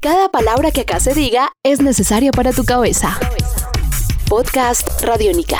Cada palabra que acá se diga es necesaria para tu cabeza. Podcast Radiónica.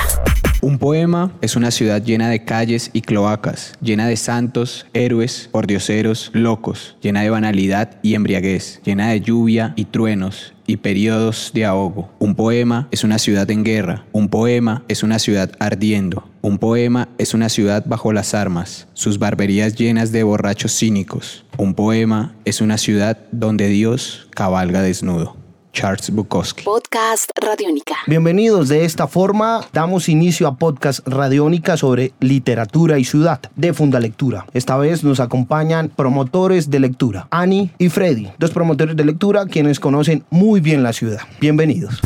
Un poema es una ciudad llena de calles y cloacas, llena de santos, héroes, pordioseros, locos, llena de banalidad y embriaguez, llena de lluvia y truenos y periodos de ahogo. Un poema es una ciudad en guerra, un poema es una ciudad ardiendo, un poema es una ciudad bajo las armas, sus barberías llenas de borrachos cínicos. Un poema es una ciudad donde Dios cabalga desnudo. Charles Bukowski. Podcast Radiónica. Bienvenidos. De esta forma damos inicio a Podcast Radiónica sobre literatura y ciudad de Fundalectura. Esta vez nos acompañan promotores de lectura, Ani y Freddy, dos promotores de lectura quienes conocen muy bien la ciudad. Bienvenidos.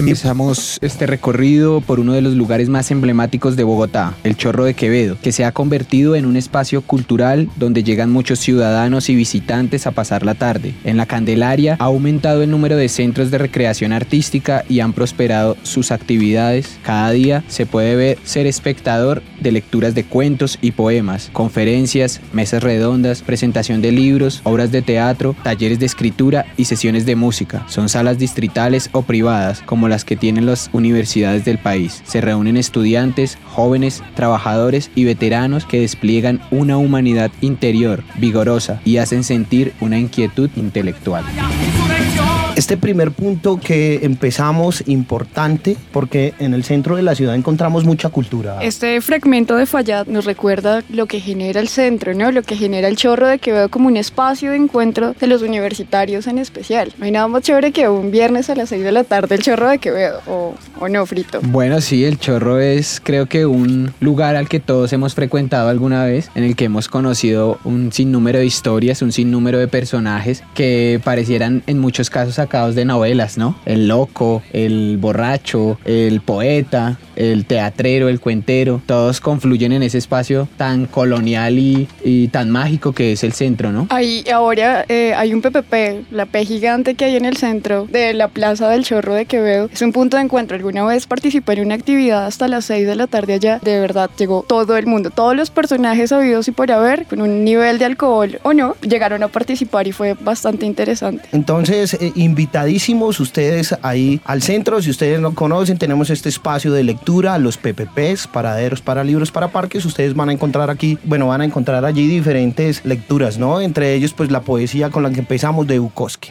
Empezamos este recorrido por uno de los lugares más emblemáticos de Bogotá, el Chorro de Quevedo, que se ha convertido en un espacio cultural donde llegan muchos ciudadanos y visitantes a pasar la tarde. En la Candelaria ha aumentado el número de centros de recreación artística y han prosperado sus actividades. Cada día se puede ver ser espectador de lecturas de cuentos y poemas, conferencias, mesas redondas, presentación de libros, obras de teatro, talleres de escritura y sesiones de música. Son salas distritales o privadas, como las que tienen las universidades del país. Se reúnen estudiantes, jóvenes, trabajadores y veteranos que despliegan una humanidad interior vigorosa y hacen sentir una inquietud intelectual. Este primer punto que empezamos importante porque en el centro de la ciudad encontramos mucha cultura. Este fragmento de Fayad nos recuerda lo que genera el centro, ¿no? Lo que genera el chorro de Quevedo como un espacio de encuentro de los universitarios en especial. No hay nada más chévere que un viernes a las 6 de la tarde el chorro de Quevedo, o, o no, Frito. Bueno, sí, el chorro es creo que un lugar al que todos hemos frecuentado alguna vez, en el que hemos conocido un sinnúmero de historias, un sinnúmero de personajes que parecieran en muchos casos sacados de novelas, ¿no? El loco, el borracho, el poeta, el teatrero, el cuentero, todos confluyen en ese espacio tan colonial y, y tan mágico que es el centro, ¿no? Ahí ahora eh, hay un PPP, la P gigante que hay en el centro de la Plaza del Chorro de Quevedo. Es un punto de encuentro. Alguna vez participé en una actividad hasta las 6 de la tarde allá. De verdad, llegó todo el mundo, todos los personajes habidos y por haber, con un nivel de alcohol o no, llegaron a participar y fue bastante interesante. Entonces, eh, invitadísimos ustedes ahí al centro. Si ustedes no conocen, tenemos este espacio de lectura, los PPPs, paraderos para libros para parques. Ustedes van a encontrar aquí, bueno, van a encontrar allí diferentes lecturas, ¿no? Entre ellos, pues la poesía con la que empezamos de Bukowski.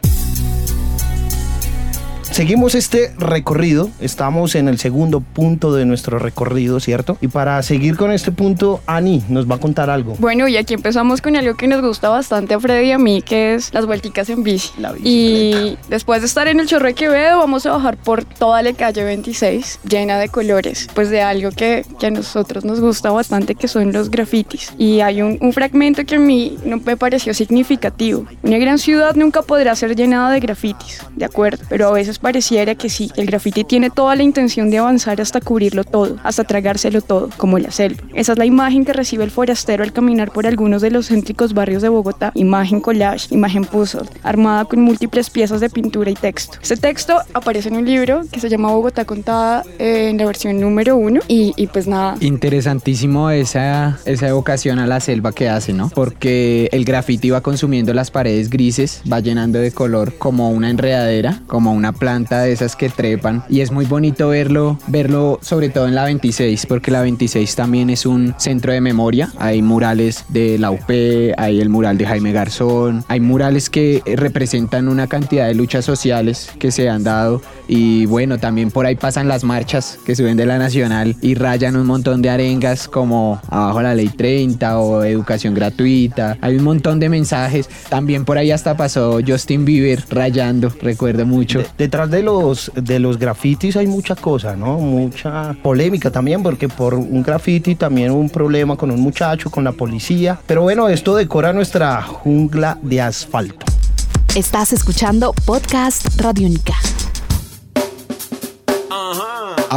Seguimos este recorrido, estamos en el segundo punto de nuestro recorrido, ¿cierto? Y para seguir con este punto, Ani nos va a contar algo. Bueno, y aquí empezamos con algo que nos gusta bastante a Freddy y a mí, que es las vuelticas en bici. La Y después de estar en el Chorro de Quevedo, vamos a bajar por toda la calle 26, llena de colores, pues de algo que, que a nosotros nos gusta bastante, que son los grafitis. Y hay un, un fragmento que a mí no me pareció significativo. Una gran ciudad nunca podrá ser llenada de grafitis, de acuerdo, pero a veces pareciera que sí, el graffiti tiene toda la intención de avanzar hasta cubrirlo todo, hasta tragárselo todo, como la selva. Esa es la imagen que recibe el forastero al caminar por algunos de los céntricos barrios de Bogotá. Imagen collage, imagen puzzle, armada con múltiples piezas de pintura y texto. Este texto aparece en un libro que se llama Bogotá Contada eh, en la versión número uno y, y pues nada, Interesantísimo esa, esa evocación a la selva que hace, ¿no? Porque el grafiti va consumiendo las paredes grises, va llenando de color como una enredadera, como una planta de esas que trepan. Y es muy bonito verlo, verlo sobre todo en la 26, porque la 26 también es un centro de memoria. Hay murales de la UP, hay el mural de Jaime Garzón, hay murales que representan una cantidad de luchas sociales que se han dado. Y bueno, también por ahí pasan las marchas que suben de la Nacional y rayan un montón de arengas como abajo la ley 30 o educación gratuita. Hay un montón de mensajes. También por ahí hasta pasó Justin Bieber rayando, recuerdo mucho. Detrás de los, de los grafitis hay mucha cosa, ¿no? Mucha polémica también, porque por un graffiti también hubo un problema con un muchacho, con la policía. Pero bueno, esto decora nuestra jungla de asfalto. Estás escuchando Podcast Radiónica. Ajá.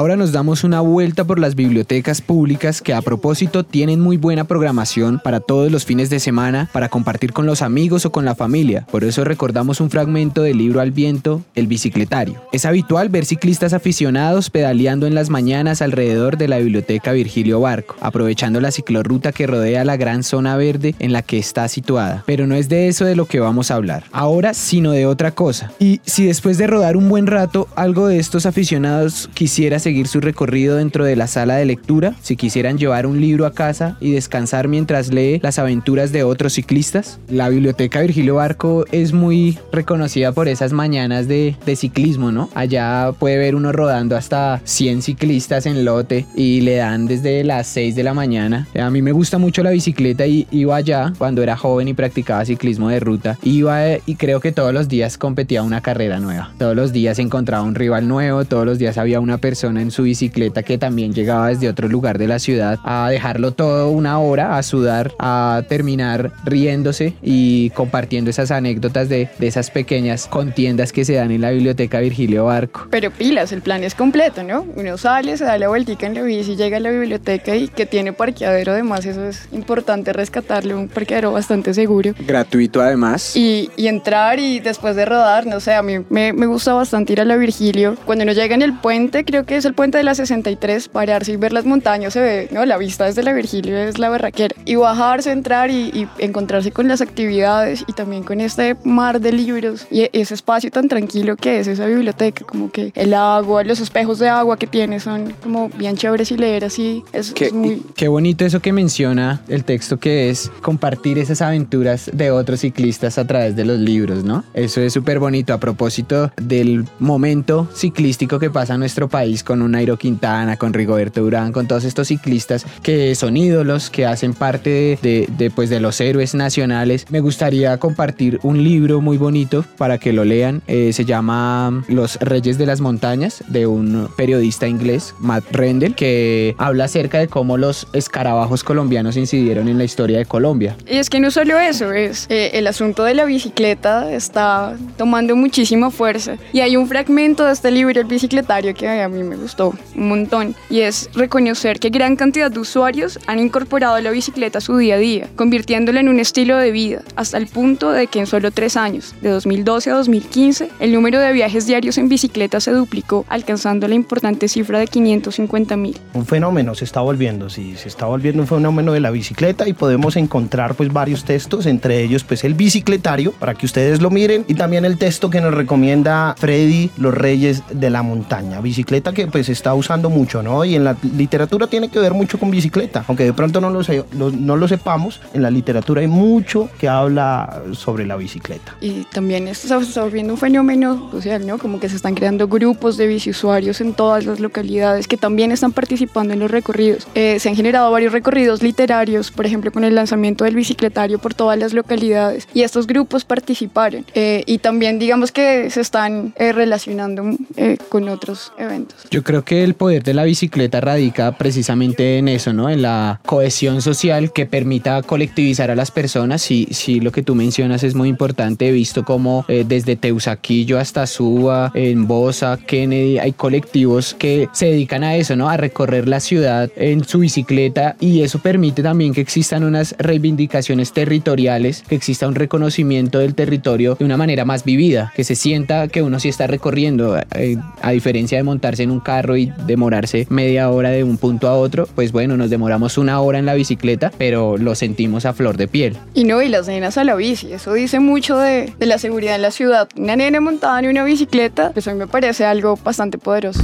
Ahora nos damos una vuelta por las bibliotecas públicas que a propósito tienen muy buena programación para todos los fines de semana para compartir con los amigos o con la familia. Por eso recordamos un fragmento del libro Al viento, El bicicletario. Es habitual ver ciclistas aficionados pedaleando en las mañanas alrededor de la biblioteca Virgilio Barco, aprovechando la ciclorruta que rodea la gran zona verde en la que está situada. Pero no es de eso de lo que vamos a hablar ahora, sino de otra cosa. Y si después de rodar un buen rato, algo de estos aficionados quisiera seguir su recorrido dentro de la sala de lectura, si quisieran llevar un libro a casa y descansar mientras lee las aventuras de otros ciclistas. La biblioteca Virgilio Barco es muy reconocida por esas mañanas de, de ciclismo, ¿no? Allá puede ver uno rodando hasta 100 ciclistas en lote y le dan desde las 6 de la mañana. A mí me gusta mucho la bicicleta y iba allá cuando era joven y practicaba ciclismo de ruta. Iba eh, y creo que todos los días competía una carrera nueva. Todos los días encontraba un rival nuevo, todos los días había una persona en su bicicleta que también llegaba desde otro lugar de la ciudad a dejarlo todo una hora, a sudar, a terminar riéndose y compartiendo esas anécdotas de, de esas pequeñas contiendas que se dan en la biblioteca Virgilio Barco. Pero pilas, el plan es completo, ¿no? Uno sale, se da la vueltica en la bici, llega a la biblioteca y que tiene parqueadero, además eso es importante rescatarle, un parqueadero bastante seguro. Gratuito además. Y, y entrar y después de rodar, no sé, a mí me, me gusta bastante ir a la Virgilio. Cuando uno llega en el puente, creo que es el puente de la 63, pararse y ver las montañas, se ve, ¿no? La vista desde la Virgilio es la barraquera. Y bajarse, entrar y, y encontrarse con las actividades y también con este mar de libros y ese espacio tan tranquilo que es esa biblioteca, como que el agua, los espejos de agua que tiene son como bien chéveres y leer así es, Qué, es muy... qué bonito eso que menciona el texto que es compartir esas aventuras de otros ciclistas a través de los libros, ¿no? Eso es súper bonito a propósito del momento ciclístico que pasa en nuestro país con un Nairo Quintana, con Rigoberto Durán, con todos estos ciclistas que son ídolos, que hacen parte de, de- de, pues, de los héroes nacionales. Me gustaría compartir un libro muy bonito para que lo lean. Eh, se llama Los Reyes de las Montañas de un periodista inglés, Matt Rendell, que habla acerca de cómo los escarabajos colombianos incidieron en la historia de Colombia. Y es que no solo eso, es eh, el asunto de la bicicleta está tomando muchísima fuerza. Y hay un fragmento de este libro, El bicicletario, que a mí me gustó un montón. Y es reconocer que gran cantidad de usuarios han incorporado la bicicleta a su día a día, convirtiéndola en un estilo de vida, hasta el punto de que en solo tres años, de 2012 a 2015, el número de viajes diarios en bicicleta se duplicó, alcanzando la importante cifra de 550 mil. Un fenómeno se está volviendo, sí, se está volviendo un fenómeno de la bicicleta y podemos encontrar pues varios textos, entre ellos pues el bicicletario, para que ustedes lo miren, y también el texto que nos recomienda Freddy, Los Reyes de la Montaña, bicicleta que pues se está usando mucho, ¿no? Y en la literatura tiene que ver mucho con bicicleta, aunque de pronto no lo, se- lo- no lo sepamos, en la literatura hay mucho que habla sobre la bicicleta. Y también esto se está volviendo un fenómeno social, ¿no? Como que se están creando grupos de biciusuarios en todas las localidades que también están participando en los recorridos. Eh, se han generado varios recorridos literarios, por ejemplo, con el lanzamiento del bicicletario por todas las localidades. Y estos grupos participaron. Eh, y también, digamos que se están eh, relacionando eh, con otros eventos. Yo creo que el poder de la bicicleta radica precisamente en eso, ¿no? En la cohesión social que permita colectivizar a las personas. Sí, sí, lo que tú mencionas es muy importante. He visto como eh, desde Teusaquillo hasta Suba, en Bosa, Kennedy, hay colectivos que se dedican a eso, ¿no? A recorrer la ciudad en su bicicleta y eso permite también que existan unas reivindicaciones territoriales, que exista un reconocimiento del territorio de una manera más vivida, que se sienta que uno sí está recorriendo, eh, a diferencia de montarse en un carro y demorarse media hora de un punto a otro, pues bueno, nos demoramos una hora en la bicicleta, pero lo sentimos a flor de piel. Y no, y las nenas a la bici, eso dice mucho de, de la seguridad en la ciudad. Una nena montada en una bicicleta, pues a mí me parece algo bastante poderoso.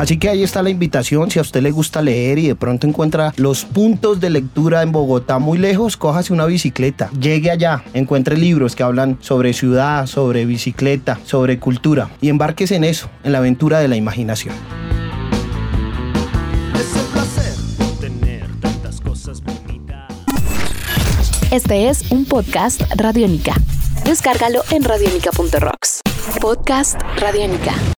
Así que ahí está la invitación. Si a usted le gusta leer y de pronto encuentra los puntos de lectura en Bogotá muy lejos, cójase una bicicleta. Llegue allá, encuentre libros que hablan sobre ciudad, sobre bicicleta, sobre cultura y embarques en eso, en la aventura de la imaginación. Es un placer tener tantas cosas bonitas. Este es un podcast Radiónica. Descárgalo en radiónica.rocks. Podcast Radiónica.